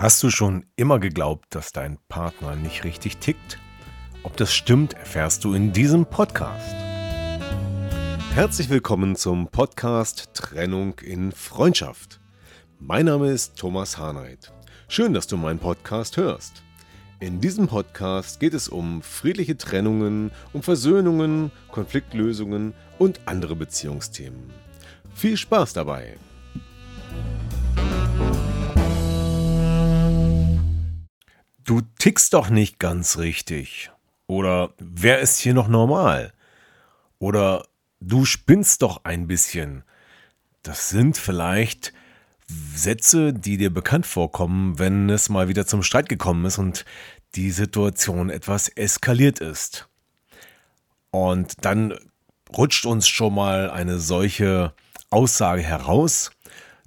Hast du schon immer geglaubt, dass dein Partner nicht richtig tickt? Ob das stimmt, erfährst du in diesem Podcast. Herzlich willkommen zum Podcast Trennung in Freundschaft. Mein Name ist Thomas Harnight. Schön, dass du meinen Podcast hörst. In diesem Podcast geht es um friedliche Trennungen, um Versöhnungen, Konfliktlösungen und andere Beziehungsthemen. Viel Spaß dabei! Du tickst doch nicht ganz richtig. Oder wer ist hier noch normal? Oder du spinnst doch ein bisschen. Das sind vielleicht Sätze, die dir bekannt vorkommen, wenn es mal wieder zum Streit gekommen ist und die Situation etwas eskaliert ist. Und dann rutscht uns schon mal eine solche Aussage heraus.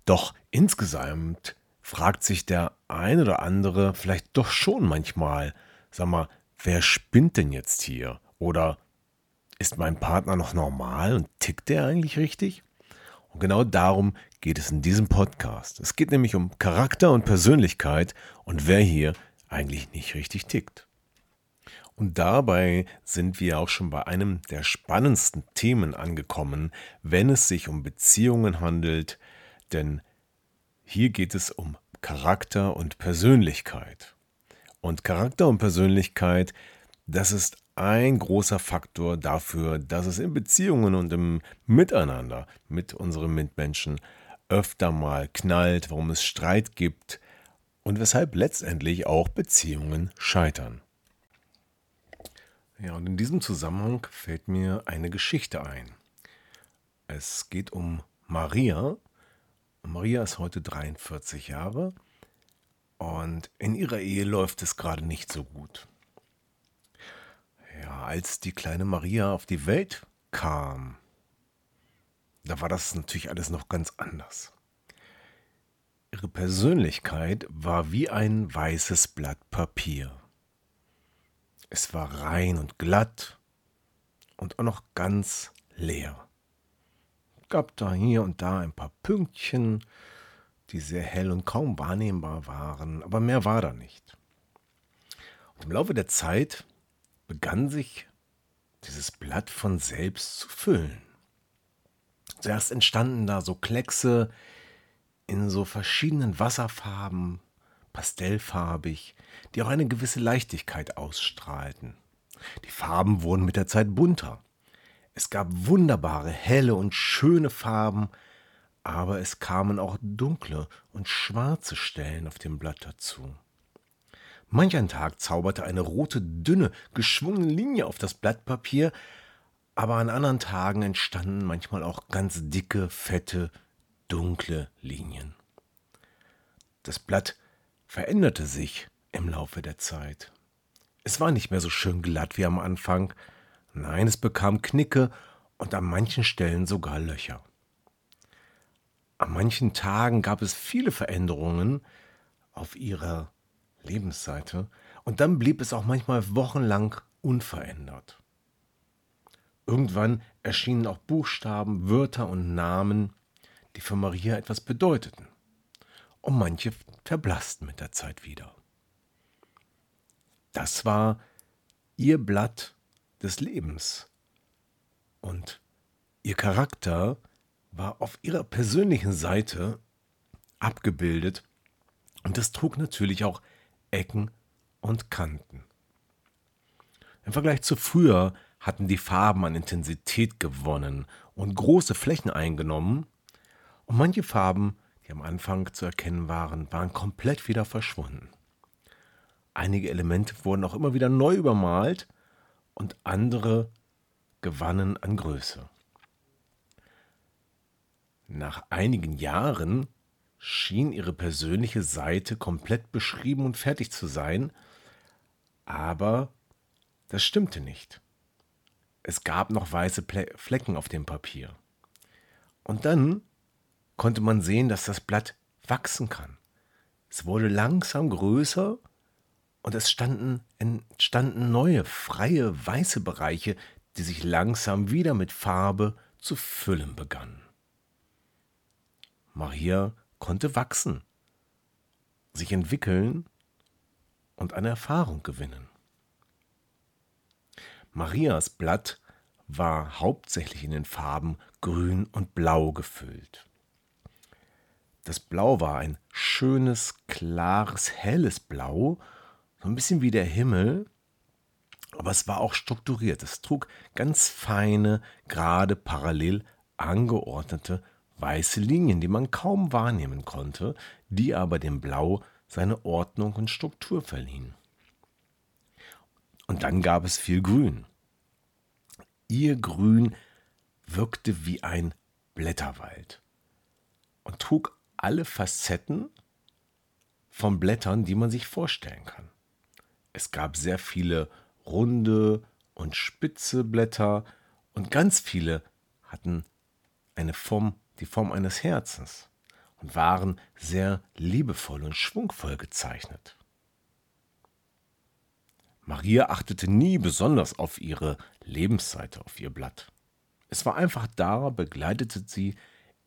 Doch insgesamt fragt sich der ein oder andere vielleicht doch schon manchmal, sag mal, wer spinnt denn jetzt hier? Oder ist mein Partner noch normal und tickt der eigentlich richtig? Und genau darum geht es in diesem Podcast. Es geht nämlich um Charakter und Persönlichkeit und wer hier eigentlich nicht richtig tickt. Und dabei sind wir auch schon bei einem der spannendsten Themen angekommen, wenn es sich um Beziehungen handelt, denn hier geht es um Charakter und Persönlichkeit. Und Charakter und Persönlichkeit, das ist ein großer Faktor dafür, dass es in Beziehungen und im Miteinander mit unseren Mitmenschen öfter mal knallt, warum es Streit gibt und weshalb letztendlich auch Beziehungen scheitern. Ja, und in diesem Zusammenhang fällt mir eine Geschichte ein. Es geht um Maria, Maria ist heute 43 Jahre und in ihrer Ehe läuft es gerade nicht so gut. Ja, als die kleine Maria auf die Welt kam, da war das natürlich alles noch ganz anders. Ihre Persönlichkeit war wie ein weißes Blatt Papier. Es war rein und glatt und auch noch ganz leer gab da hier und da ein paar Pünktchen, die sehr hell und kaum wahrnehmbar waren, aber mehr war da nicht. Und im Laufe der Zeit begann sich dieses Blatt von selbst zu füllen. Zuerst entstanden da so Kleckse in so verschiedenen Wasserfarben, pastellfarbig, die auch eine gewisse Leichtigkeit ausstrahlten. Die Farben wurden mit der Zeit bunter. Es gab wunderbare, helle und schöne Farben, aber es kamen auch dunkle und schwarze Stellen auf dem Blatt dazu. Manch ein Tag zauberte eine rote, dünne, geschwungene Linie auf das Blatt Papier, aber an anderen Tagen entstanden manchmal auch ganz dicke, fette, dunkle Linien. Das Blatt veränderte sich im Laufe der Zeit. Es war nicht mehr so schön glatt wie am Anfang, Nein, es bekam Knicke und an manchen Stellen sogar Löcher. An manchen Tagen gab es viele Veränderungen auf ihrer Lebensseite und dann blieb es auch manchmal wochenlang unverändert. Irgendwann erschienen auch Buchstaben, Wörter und Namen, die für Maria etwas bedeuteten. Und manche verblassten mit der Zeit wieder. Das war ihr Blatt des Lebens. Und ihr Charakter war auf ihrer persönlichen Seite abgebildet und es trug natürlich auch Ecken und Kanten. Im Vergleich zu früher hatten die Farben an Intensität gewonnen und große Flächen eingenommen, und manche Farben, die am Anfang zu erkennen waren, waren komplett wieder verschwunden. Einige Elemente wurden auch immer wieder neu übermalt und andere gewannen an Größe. Nach einigen Jahren schien ihre persönliche Seite komplett beschrieben und fertig zu sein, aber das stimmte nicht. Es gab noch weiße Flecken auf dem Papier. Und dann konnte man sehen, dass das Blatt wachsen kann. Es wurde langsam größer und es standen, entstanden neue, freie, weiße Bereiche, die sich langsam wieder mit Farbe zu füllen begannen. Maria konnte wachsen, sich entwickeln und eine Erfahrung gewinnen. Marias Blatt war hauptsächlich in den Farben grün und blau gefüllt. Das Blau war ein schönes, klares, helles Blau, so ein bisschen wie der Himmel, aber es war auch strukturiert. Es trug ganz feine, gerade parallel angeordnete weiße Linien, die man kaum wahrnehmen konnte, die aber dem Blau seine Ordnung und Struktur verliehen. Und dann gab es viel Grün. Ihr Grün wirkte wie ein Blätterwald und trug alle Facetten von Blättern, die man sich vorstellen kann. Es gab sehr viele runde und spitze Blätter und ganz viele hatten eine Form, die Form eines Herzens und waren sehr liebevoll und schwungvoll gezeichnet. Maria achtete nie besonders auf ihre Lebensseite, auf ihr Blatt. Es war einfach da, begleitete sie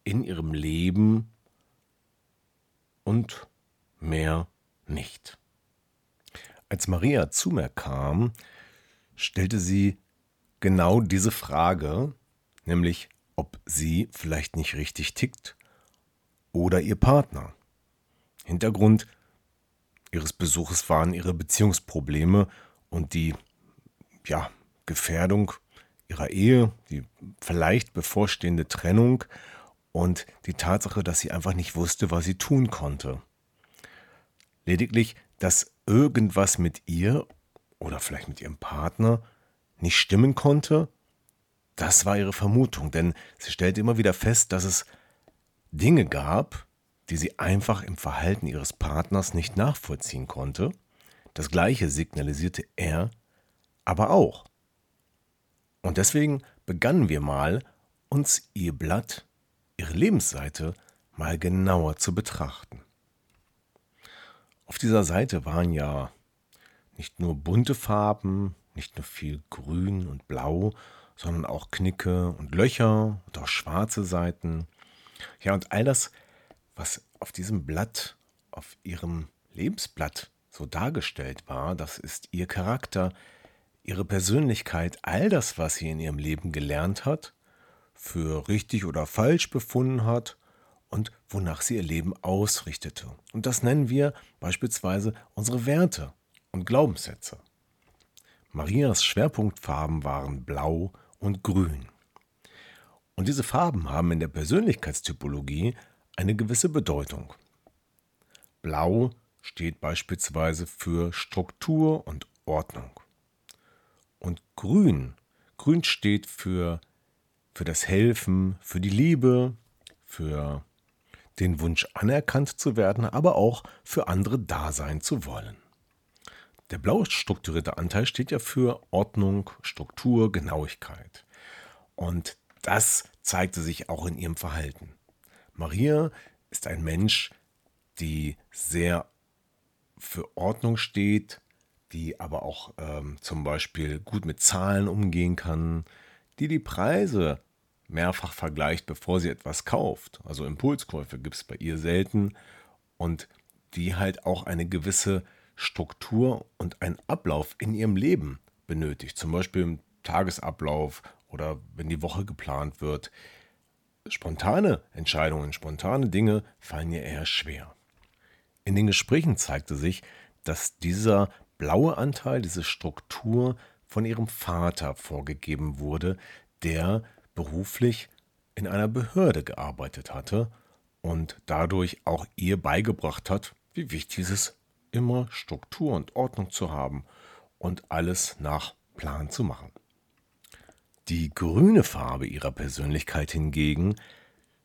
in ihrem Leben und mehr nicht. Als Maria zu mir kam, stellte sie genau diese Frage, nämlich ob sie vielleicht nicht richtig tickt oder ihr Partner. Hintergrund ihres Besuches waren ihre Beziehungsprobleme und die ja, Gefährdung ihrer Ehe, die vielleicht bevorstehende Trennung und die Tatsache, dass sie einfach nicht wusste, was sie tun konnte. Lediglich, dass irgendwas mit ihr oder vielleicht mit ihrem Partner nicht stimmen konnte, das war ihre Vermutung, denn sie stellte immer wieder fest, dass es Dinge gab, die sie einfach im Verhalten ihres Partners nicht nachvollziehen konnte. Das gleiche signalisierte er aber auch. Und deswegen begannen wir mal, uns ihr Blatt ihre Lebensseite mal genauer zu betrachten. Auf dieser Seite waren ja nicht nur bunte Farben, nicht nur viel Grün und Blau, sondern auch Knicke und Löcher und auch schwarze Seiten. Ja, und all das, was auf diesem Blatt, auf ihrem Lebensblatt so dargestellt war, das ist ihr Charakter, ihre Persönlichkeit, all das, was sie in ihrem Leben gelernt hat, für richtig oder falsch befunden hat und wonach sie ihr Leben ausrichtete. Und das nennen wir beispielsweise unsere Werte und Glaubenssätze. Marias Schwerpunktfarben waren blau und grün. Und diese Farben haben in der Persönlichkeitstypologie eine gewisse Bedeutung. Blau steht beispielsweise für Struktur und Ordnung. Und grün, grün steht für für das Helfen, für die Liebe, für den Wunsch anerkannt zu werden, aber auch für andere da sein zu wollen. Der blau strukturierte Anteil steht ja für Ordnung, Struktur, Genauigkeit. Und das zeigte sich auch in ihrem Verhalten. Maria ist ein Mensch, die sehr für Ordnung steht, die aber auch ähm, zum Beispiel gut mit Zahlen umgehen kann, die die Preise mehrfach vergleicht, bevor sie etwas kauft. Also Impulskäufe gibt es bei ihr selten und die halt auch eine gewisse Struktur und einen Ablauf in ihrem Leben benötigt. Zum Beispiel im Tagesablauf oder wenn die Woche geplant wird. Spontane Entscheidungen, spontane Dinge fallen ihr eher schwer. In den Gesprächen zeigte sich, dass dieser blaue Anteil, diese Struktur von ihrem Vater vorgegeben wurde, der beruflich in einer Behörde gearbeitet hatte und dadurch auch ihr beigebracht hat, wie wichtig es ist, immer Struktur und Ordnung zu haben und alles nach Plan zu machen. Die grüne Farbe ihrer Persönlichkeit hingegen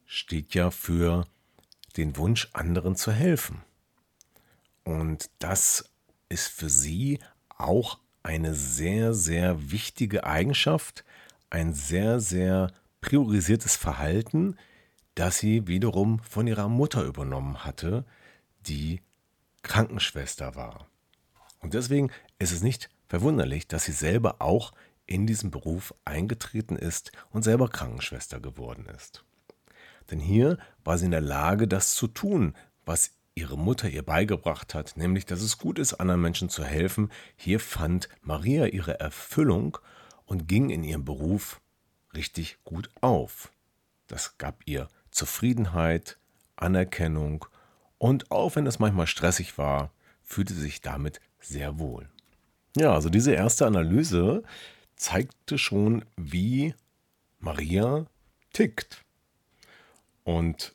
steht ja für den Wunsch, anderen zu helfen. Und das ist für sie auch eine sehr, sehr wichtige Eigenschaft, ein sehr, sehr priorisiertes Verhalten, das sie wiederum von ihrer Mutter übernommen hatte, die Krankenschwester war. Und deswegen ist es nicht verwunderlich, dass sie selber auch in diesen Beruf eingetreten ist und selber Krankenschwester geworden ist. Denn hier war sie in der Lage, das zu tun, was ihre Mutter ihr beigebracht hat, nämlich dass es gut ist, anderen Menschen zu helfen. Hier fand Maria ihre Erfüllung und ging in ihrem Beruf richtig gut auf. Das gab ihr Zufriedenheit, Anerkennung und auch wenn es manchmal stressig war, fühlte sie sich damit sehr wohl. Ja, also diese erste Analyse zeigte schon, wie Maria tickt und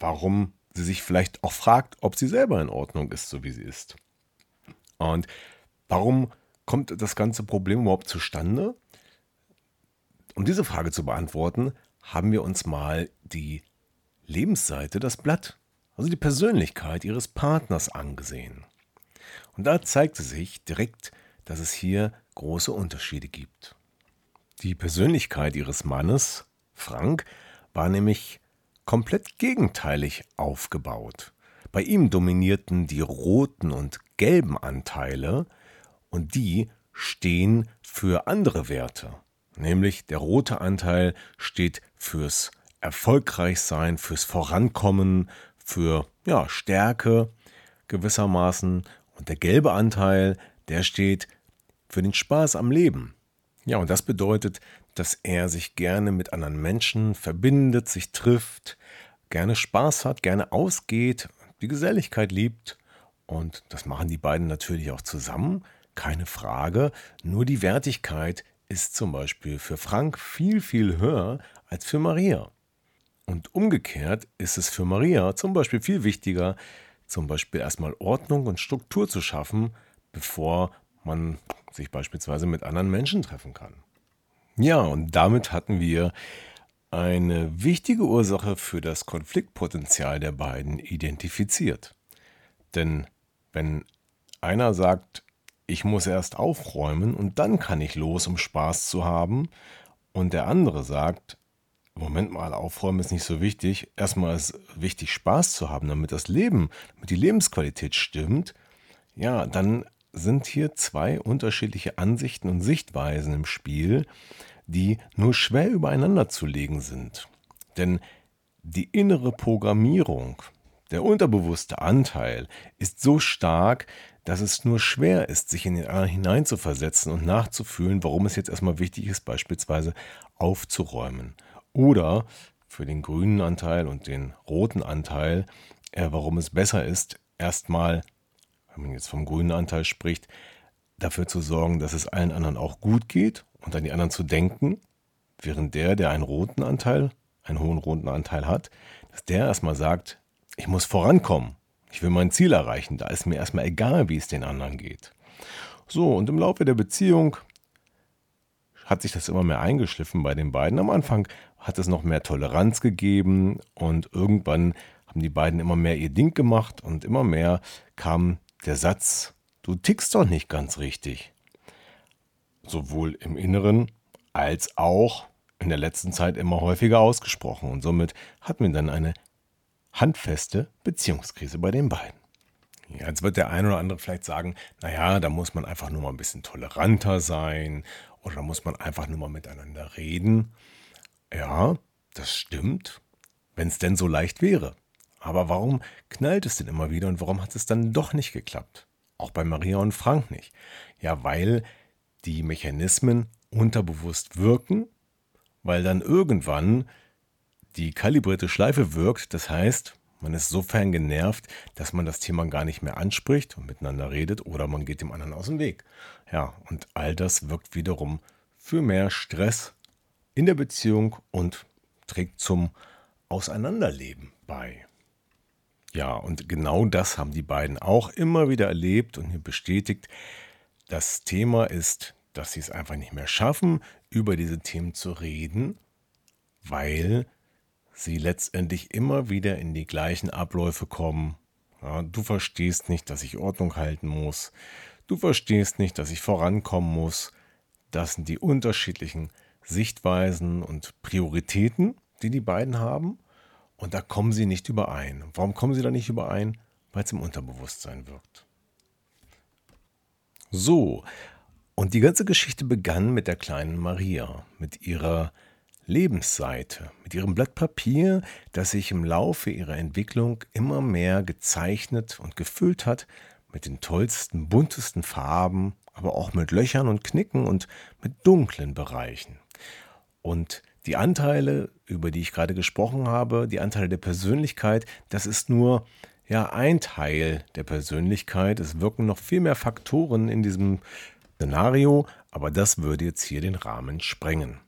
warum sie sich vielleicht auch fragt, ob sie selber in Ordnung ist, so wie sie ist. Und warum kommt das ganze Problem überhaupt zustande? Um diese Frage zu beantworten, haben wir uns mal die Lebensseite, das Blatt, also die Persönlichkeit ihres Partners angesehen. Und da zeigte sich direkt, dass es hier große Unterschiede gibt. Die Persönlichkeit ihres Mannes, Frank, war nämlich komplett gegenteilig aufgebaut. Bei ihm dominierten die roten und gelben Anteile und die stehen für andere Werte. Nämlich der rote Anteil steht fürs Erfolgreichsein, fürs Vorankommen, für ja, Stärke gewissermaßen. Und der gelbe Anteil, der steht für den Spaß am Leben. Ja, und das bedeutet, dass er sich gerne mit anderen Menschen verbindet, sich trifft, gerne Spaß hat, gerne ausgeht, die Geselligkeit liebt. Und das machen die beiden natürlich auch zusammen, keine Frage. Nur die Wertigkeit ist zum Beispiel für Frank viel, viel höher als für Maria. Und umgekehrt ist es für Maria zum Beispiel viel wichtiger, zum Beispiel erstmal Ordnung und Struktur zu schaffen, bevor man sich beispielsweise mit anderen Menschen treffen kann. Ja, und damit hatten wir eine wichtige Ursache für das Konfliktpotenzial der beiden identifiziert. Denn wenn einer sagt, ich muss erst aufräumen und dann kann ich los, um Spaß zu haben, und der andere sagt, Moment mal, aufräumen ist nicht so wichtig. Erstmal ist wichtig, Spaß zu haben, damit das Leben, damit die Lebensqualität stimmt. Ja, dann sind hier zwei unterschiedliche Ansichten und Sichtweisen im Spiel, die nur schwer übereinander zu legen sind. Denn die innere Programmierung, der unterbewusste Anteil ist so stark, dass es nur schwer ist, sich in den anderen hineinzuversetzen und nachzufühlen, warum es jetzt erstmal wichtig ist, beispielsweise aufzuräumen. Oder für den grünen Anteil und den roten Anteil, äh, warum es besser ist, erstmal wenn man jetzt vom grünen Anteil spricht, dafür zu sorgen, dass es allen anderen auch gut geht und an die anderen zu denken, während der, der einen roten Anteil, einen hohen roten Anteil hat, dass der erstmal sagt, ich muss vorankommen, ich will mein Ziel erreichen, da ist mir erstmal egal, wie es den anderen geht. So, und im Laufe der Beziehung hat sich das immer mehr eingeschliffen bei den beiden. Am Anfang hat es noch mehr Toleranz gegeben und irgendwann haben die beiden immer mehr ihr Ding gemacht und immer mehr kam der Satz, du tickst doch nicht ganz richtig, sowohl im Inneren als auch in der letzten Zeit immer häufiger ausgesprochen. Und somit hatten wir dann eine handfeste Beziehungskrise bei den beiden. Jetzt wird der eine oder andere vielleicht sagen, naja, da muss man einfach nur mal ein bisschen toleranter sein oder da muss man einfach nur mal miteinander reden. Ja, das stimmt, wenn es denn so leicht wäre. Aber warum knallt es denn immer wieder und warum hat es dann doch nicht geklappt? Auch bei Maria und Frank nicht. Ja, weil die Mechanismen unterbewusst wirken, weil dann irgendwann die kalibrierte Schleife wirkt. Das heißt, man ist sofern genervt, dass man das Thema gar nicht mehr anspricht und miteinander redet oder man geht dem anderen aus dem Weg. Ja, und all das wirkt wiederum für mehr Stress in der Beziehung und trägt zum Auseinanderleben bei. Ja, und genau das haben die beiden auch immer wieder erlebt und mir bestätigt. Das Thema ist, dass sie es einfach nicht mehr schaffen, über diese Themen zu reden, weil sie letztendlich immer wieder in die gleichen Abläufe kommen. Ja, du verstehst nicht, dass ich Ordnung halten muss. Du verstehst nicht, dass ich vorankommen muss. Das sind die unterschiedlichen Sichtweisen und Prioritäten, die die beiden haben. Und da kommen sie nicht überein. Warum kommen sie da nicht überein? Weil es im Unterbewusstsein wirkt. So, und die ganze Geschichte begann mit der kleinen Maria, mit ihrer Lebensseite, mit ihrem Blatt Papier, das sich im Laufe ihrer Entwicklung immer mehr gezeichnet und gefüllt hat mit den tollsten, buntesten Farben, aber auch mit Löchern und Knicken und mit dunklen Bereichen. Und die Anteile, über die ich gerade gesprochen habe, die Anteile der Persönlichkeit, das ist nur ja ein Teil der Persönlichkeit. Es wirken noch viel mehr Faktoren in diesem Szenario, aber das würde jetzt hier den Rahmen sprengen.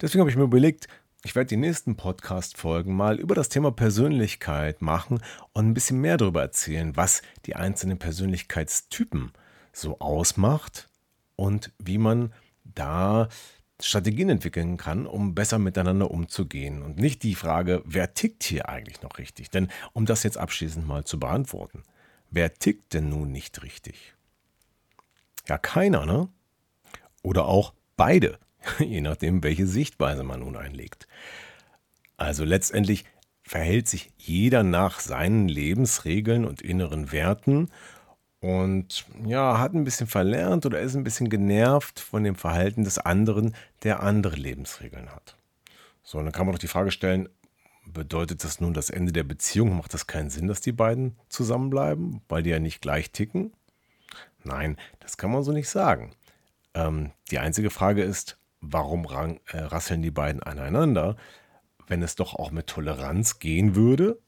Deswegen habe ich mir überlegt, ich werde die nächsten Podcast-Folgen mal über das Thema Persönlichkeit machen und ein bisschen mehr darüber erzählen, was die einzelnen Persönlichkeitstypen so ausmacht und wie man da Strategien entwickeln kann, um besser miteinander umzugehen. Und nicht die Frage, wer tickt hier eigentlich noch richtig? Denn um das jetzt abschließend mal zu beantworten, wer tickt denn nun nicht richtig? Ja, keiner, ne? Oder auch beide, je nachdem, welche Sichtweise man nun einlegt. Also letztendlich verhält sich jeder nach seinen Lebensregeln und inneren Werten und ja, hat ein bisschen verlernt oder ist ein bisschen genervt von dem Verhalten des anderen, der andere Lebensregeln hat. So, dann kann man doch die Frage stellen, bedeutet das nun das Ende der Beziehung? Macht das keinen Sinn, dass die beiden zusammenbleiben, weil die ja nicht gleich ticken? Nein, das kann man so nicht sagen. Ähm, die einzige Frage ist, warum rang, äh, rasseln die beiden aneinander, wenn es doch auch mit Toleranz gehen würde,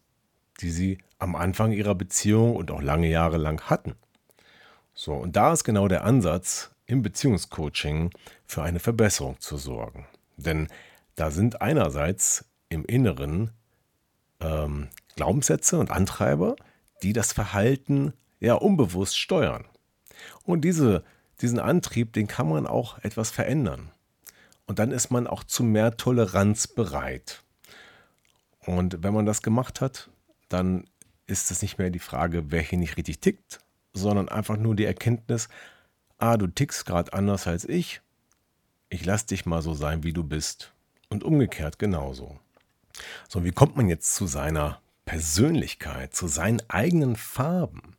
die sie am Anfang ihrer Beziehung und auch lange Jahre lang hatten. So, und da ist genau der Ansatz, im Beziehungscoaching für eine Verbesserung zu sorgen. Denn da sind einerseits im Inneren ähm, Glaubenssätze und Antreiber, die das Verhalten ja unbewusst steuern. Und diese, diesen Antrieb, den kann man auch etwas verändern. Und dann ist man auch zu mehr Toleranz bereit. Und wenn man das gemacht hat, dann ist es nicht mehr die Frage, wer hier nicht richtig tickt, sondern einfach nur die Erkenntnis, ah, du tickst gerade anders als ich, ich lass dich mal so sein, wie du bist. Und umgekehrt genauso. So, wie kommt man jetzt zu seiner Persönlichkeit, zu seinen eigenen Farben?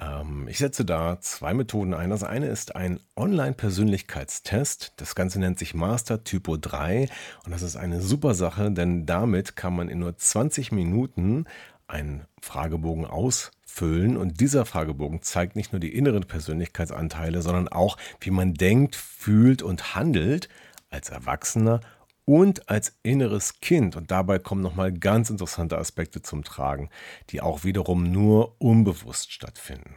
Ähm, ich setze da zwei Methoden ein. Das eine ist ein Online-Persönlichkeitstest. Das Ganze nennt sich Master Typo 3 und das ist eine super Sache, denn damit kann man in nur 20 Minuten einen Fragebogen ausfüllen und dieser Fragebogen zeigt nicht nur die inneren Persönlichkeitsanteile, sondern auch, wie man denkt, fühlt und handelt als Erwachsener und als inneres Kind. Und dabei kommen nochmal ganz interessante Aspekte zum Tragen, die auch wiederum nur unbewusst stattfinden.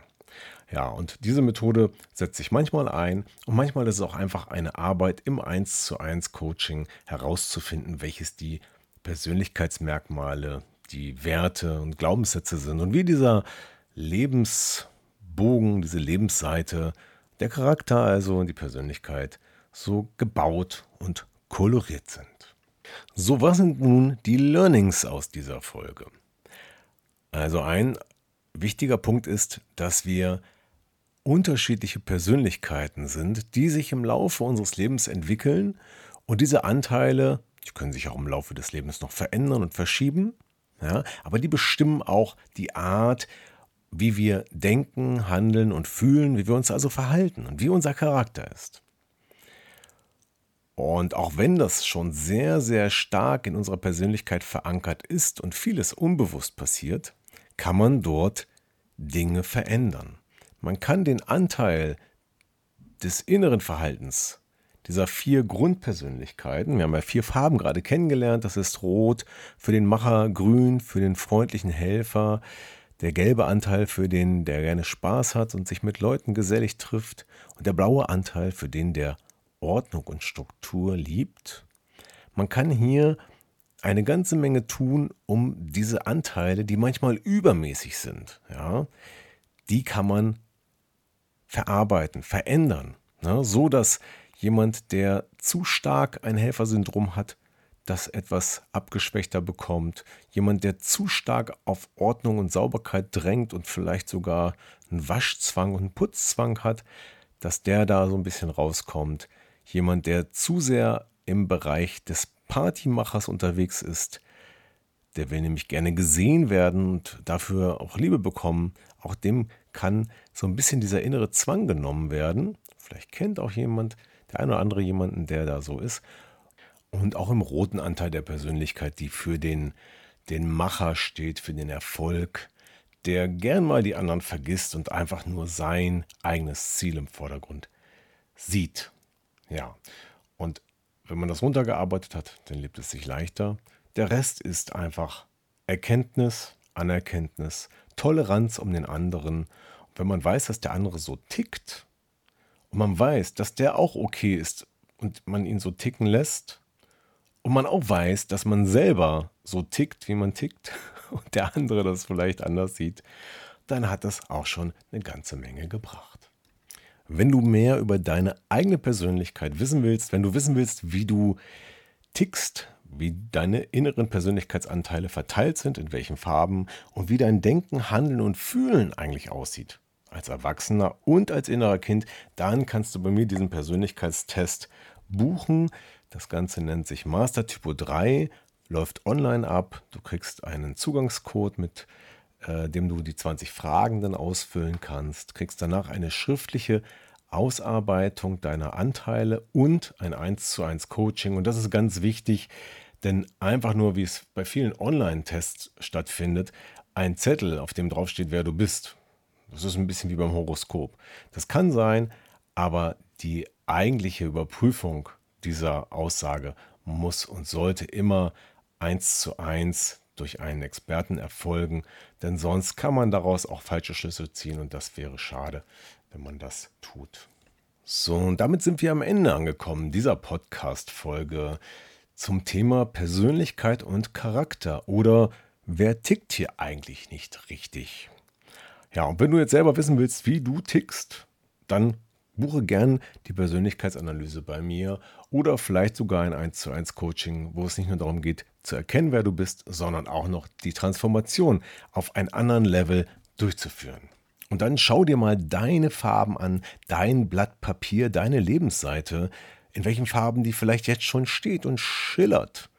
Ja, und diese Methode setzt sich manchmal ein und manchmal ist es auch einfach eine Arbeit im 1 zu 1 Coaching herauszufinden, welches die Persönlichkeitsmerkmale die Werte und Glaubenssätze sind und wie dieser Lebensbogen, diese Lebensseite, der Charakter also und die Persönlichkeit so gebaut und koloriert sind. So, was sind nun die Learnings aus dieser Folge? Also ein wichtiger Punkt ist, dass wir unterschiedliche Persönlichkeiten sind, die sich im Laufe unseres Lebens entwickeln und diese Anteile, die können sich auch im Laufe des Lebens noch verändern und verschieben, ja, aber die bestimmen auch die Art, wie wir denken, handeln und fühlen, wie wir uns also verhalten und wie unser Charakter ist. Und auch wenn das schon sehr, sehr stark in unserer Persönlichkeit verankert ist und vieles unbewusst passiert, kann man dort Dinge verändern. Man kann den Anteil des inneren Verhaltens dieser vier Grundpersönlichkeiten. Wir haben ja vier Farben gerade kennengelernt. Das ist Rot für den Macher, Grün für den freundlichen Helfer, der gelbe Anteil für den, der gerne Spaß hat und sich mit Leuten gesellig trifft und der blaue Anteil für den, der Ordnung und Struktur liebt. Man kann hier eine ganze Menge tun, um diese Anteile, die manchmal übermäßig sind, ja, die kann man verarbeiten, verändern, ne, so dass jemand, der zu stark ein Helfersyndrom hat, das etwas abgeschwächter bekommt, jemand, der zu stark auf Ordnung und Sauberkeit drängt und vielleicht sogar einen Waschzwang und einen Putzzwang hat, dass der da so ein bisschen rauskommt. Jemand, der zu sehr im Bereich des Partymachers unterwegs ist, der will nämlich gerne gesehen werden und dafür auch Liebe bekommen. Auch dem kann so ein bisschen dieser innere Zwang genommen werden. Vielleicht kennt auch jemand, der eine oder andere jemanden, der da so ist. Und auch im roten Anteil der Persönlichkeit, die für den, den Macher steht, für den Erfolg, der gern mal die anderen vergisst und einfach nur sein eigenes Ziel im Vordergrund sieht. Ja, und wenn man das runtergearbeitet hat, dann lebt es sich leichter. Der Rest ist einfach Erkenntnis, Anerkenntnis, Toleranz um den anderen. Und wenn man weiß, dass der andere so tickt und man weiß, dass der auch okay ist und man ihn so ticken lässt und man auch weiß, dass man selber so tickt, wie man tickt und der andere das vielleicht anders sieht, dann hat das auch schon eine ganze Menge gebracht. Wenn du mehr über deine eigene Persönlichkeit wissen willst, wenn du wissen willst, wie du tickst, wie deine inneren Persönlichkeitsanteile verteilt sind, in welchen Farben und wie dein Denken, Handeln und Fühlen eigentlich aussieht, als Erwachsener und als innerer Kind, dann kannst du bei mir diesen Persönlichkeitstest buchen. Das Ganze nennt sich Master Typo 3 läuft online ab. Du kriegst einen Zugangscode, mit äh, dem du die 20 Fragen dann ausfüllen kannst. Kriegst danach eine schriftliche Ausarbeitung deiner Anteile und ein 1 zu 1 Coaching. Und das ist ganz wichtig, denn einfach nur, wie es bei vielen Online-Tests stattfindet, ein Zettel, auf dem draufsteht, wer du bist. Das ist ein bisschen wie beim Horoskop. Das kann sein, aber die eigentliche Überprüfung dieser Aussage muss und sollte immer eins zu eins durch einen Experten erfolgen, denn sonst kann man daraus auch falsche Schlüsse ziehen und das wäre schade, wenn man das tut. So, und damit sind wir am Ende angekommen dieser Podcast-Folge zum Thema Persönlichkeit und Charakter oder wer tickt hier eigentlich nicht richtig? Ja, und wenn du jetzt selber wissen willst, wie du tickst, dann buche gern die Persönlichkeitsanalyse bei mir oder vielleicht sogar ein 1 zu 1 Coaching, wo es nicht nur darum geht, zu erkennen, wer du bist, sondern auch noch die Transformation auf einen anderen Level durchzuführen. Und dann schau dir mal deine Farben an, dein Blatt Papier, deine Lebensseite, in welchen Farben die vielleicht jetzt schon steht und schillert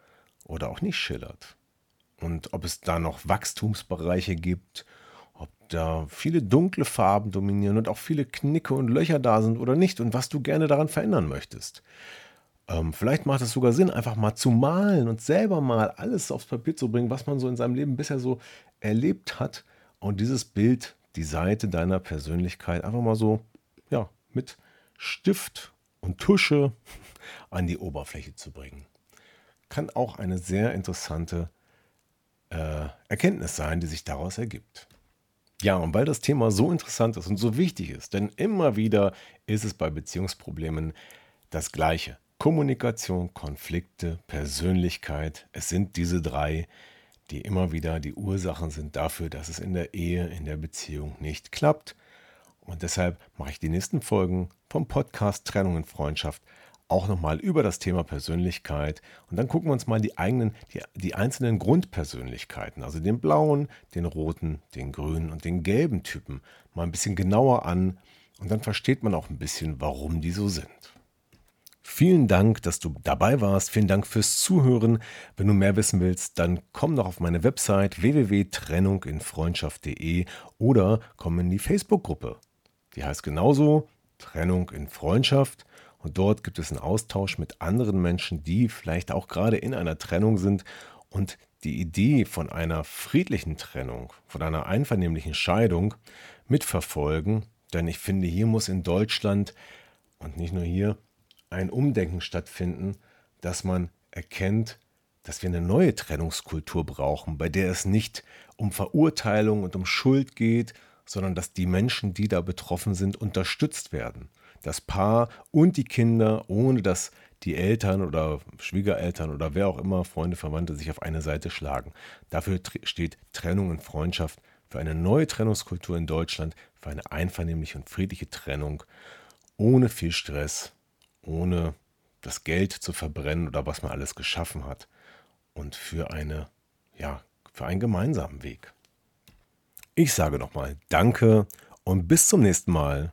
oder auch nicht schillert. Und ob es da noch Wachstumsbereiche gibt, ob da viele dunkle Farben dominieren und auch viele Knicke und Löcher da sind oder nicht und was du gerne daran verändern möchtest. Ähm, vielleicht macht es sogar Sinn, einfach mal zu malen und selber mal alles aufs Papier zu bringen, was man so in seinem Leben bisher so erlebt hat und dieses Bild, die Seite deiner Persönlichkeit einfach mal so, ja, mit Stift und Tusche an die Oberfläche zu bringen. Kann auch eine sehr interessante äh, Erkenntnis sein, die sich daraus ergibt. Ja, und weil das Thema so interessant ist und so wichtig ist, denn immer wieder ist es bei Beziehungsproblemen das Gleiche. Kommunikation, Konflikte, Persönlichkeit, es sind diese drei, die immer wieder die Ursachen sind dafür, dass es in der Ehe, in der Beziehung nicht klappt. Und deshalb mache ich die nächsten Folgen vom Podcast Trennung in Freundschaft auch nochmal über das Thema Persönlichkeit. Und dann gucken wir uns mal die eigenen, die, die einzelnen Grundpersönlichkeiten, also den blauen, den roten, den grünen und den gelben Typen mal ein bisschen genauer an. Und dann versteht man auch ein bisschen, warum die so sind. Vielen Dank, dass du dabei warst. Vielen Dank fürs Zuhören. Wenn du mehr wissen willst, dann komm doch auf meine Website www.trennunginfreundschaft.de oder komm in die Facebook-Gruppe. Die heißt genauso Trennung in Freundschaft. Und dort gibt es einen Austausch mit anderen Menschen, die vielleicht auch gerade in einer Trennung sind und die Idee von einer friedlichen Trennung, von einer einvernehmlichen Scheidung mitverfolgen. Denn ich finde, hier muss in Deutschland und nicht nur hier ein Umdenken stattfinden, dass man erkennt, dass wir eine neue Trennungskultur brauchen, bei der es nicht um Verurteilung und um Schuld geht, sondern dass die Menschen, die da betroffen sind, unterstützt werden. Das Paar und die Kinder, ohne dass die Eltern oder Schwiegereltern oder wer auch immer, Freunde, Verwandte sich auf eine Seite schlagen. Dafür steht Trennung und Freundschaft für eine neue Trennungskultur in Deutschland, für eine einvernehmliche und friedliche Trennung, ohne viel Stress, ohne das Geld zu verbrennen oder was man alles geschaffen hat. und für eine, ja, für einen gemeinsamen Weg. Ich sage nochmal Danke und bis zum nächsten Mal,